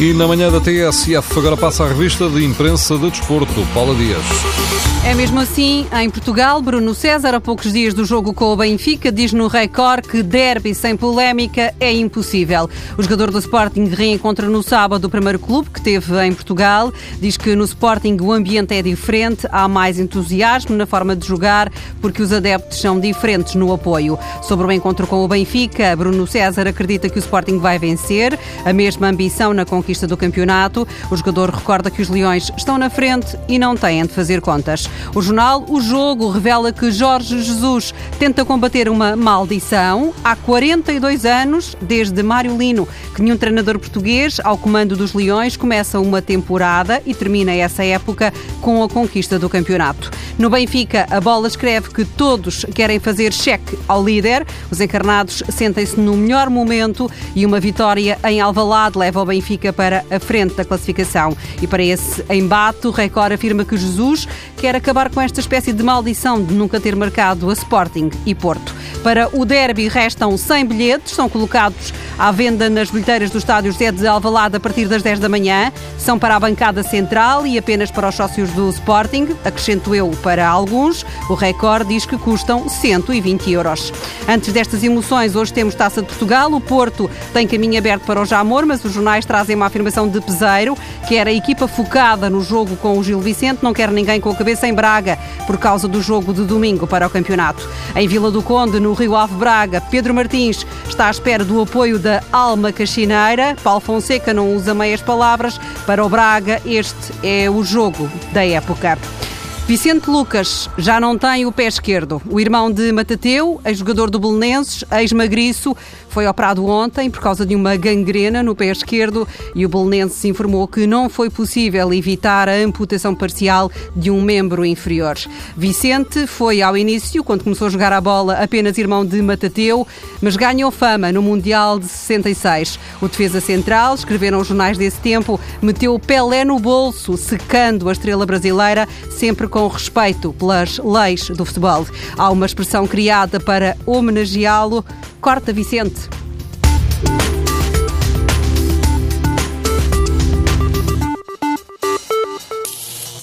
E na manhã da TSF agora passa a revista de imprensa de desporto. Paula Dias. É mesmo assim, em Portugal, Bruno César, a poucos dias do jogo com o Benfica, diz no Record que derby sem polémica é impossível. O jogador do Sporting reencontra no sábado o primeiro clube que teve em Portugal. Diz que no Sporting o ambiente é diferente, há mais entusiasmo na forma de jogar, porque os adeptos são diferentes no apoio. Sobre o encontro com o Benfica, Bruno César acredita que o Sporting vai vencer, a mesma ambição na conquista do campeonato. O jogador recorda que os Leões estão na frente e não têm de fazer contas. O jornal O Jogo revela que Jorge Jesus tenta combater uma maldição há 42 anos, desde Mário Lino, que nenhum treinador português ao comando dos Leões começa uma temporada e termina essa época com a conquista do campeonato. No Benfica, a bola escreve que todos querem fazer cheque ao líder. Os encarnados sentem-se no melhor momento e uma vitória em Alvalade leva o Benfica para a frente da classificação. E para esse embate, o Record afirma que Jesus quer acabar com esta espécie de maldição de nunca ter marcado a Sporting e Porto. Para o derby restam 100 bilhetes, são colocados à venda nas bilheteiras do estádio José de Alvalade a partir das 10 da manhã. São para a bancada central e apenas para os sócios do Sporting, acrescento eu para alguns. O Record diz que custam 120 euros. Antes destas emoções, hoje temos Taça de Portugal. O Porto tem caminho aberto para o Jamor, mas os jornais trazem uma afirmação de Peseiro, que era a equipa focada no jogo com o Gil Vicente, não quer ninguém com a cabeça em Braga por causa do jogo de domingo para o campeonato. Em Vila do Conde, no Rio Ave Braga, Pedro Martins está à espera do apoio da Alma Caxineira. Paulo Fonseca não usa meias palavras. Para o Braga, este é o jogo da época. Vicente Lucas já não tem o pé esquerdo. O irmão de Matateu, ex-jogador do Belenenses, ex-magriço, foi operado ontem por causa de uma gangrena no pé esquerdo e o Belenenses informou que não foi possível evitar a amputação parcial de um membro inferior. Vicente foi ao início, quando começou a jogar a bola, apenas irmão de Matateu, mas ganhou fama no Mundial de 66. O defesa central, escreveram os jornais desse tempo, meteu o Pelé no bolso, secando a estrela brasileira, sempre com respeito pelas leis do futebol. Há uma expressão criada para homenageá-lo. Corta Vicente.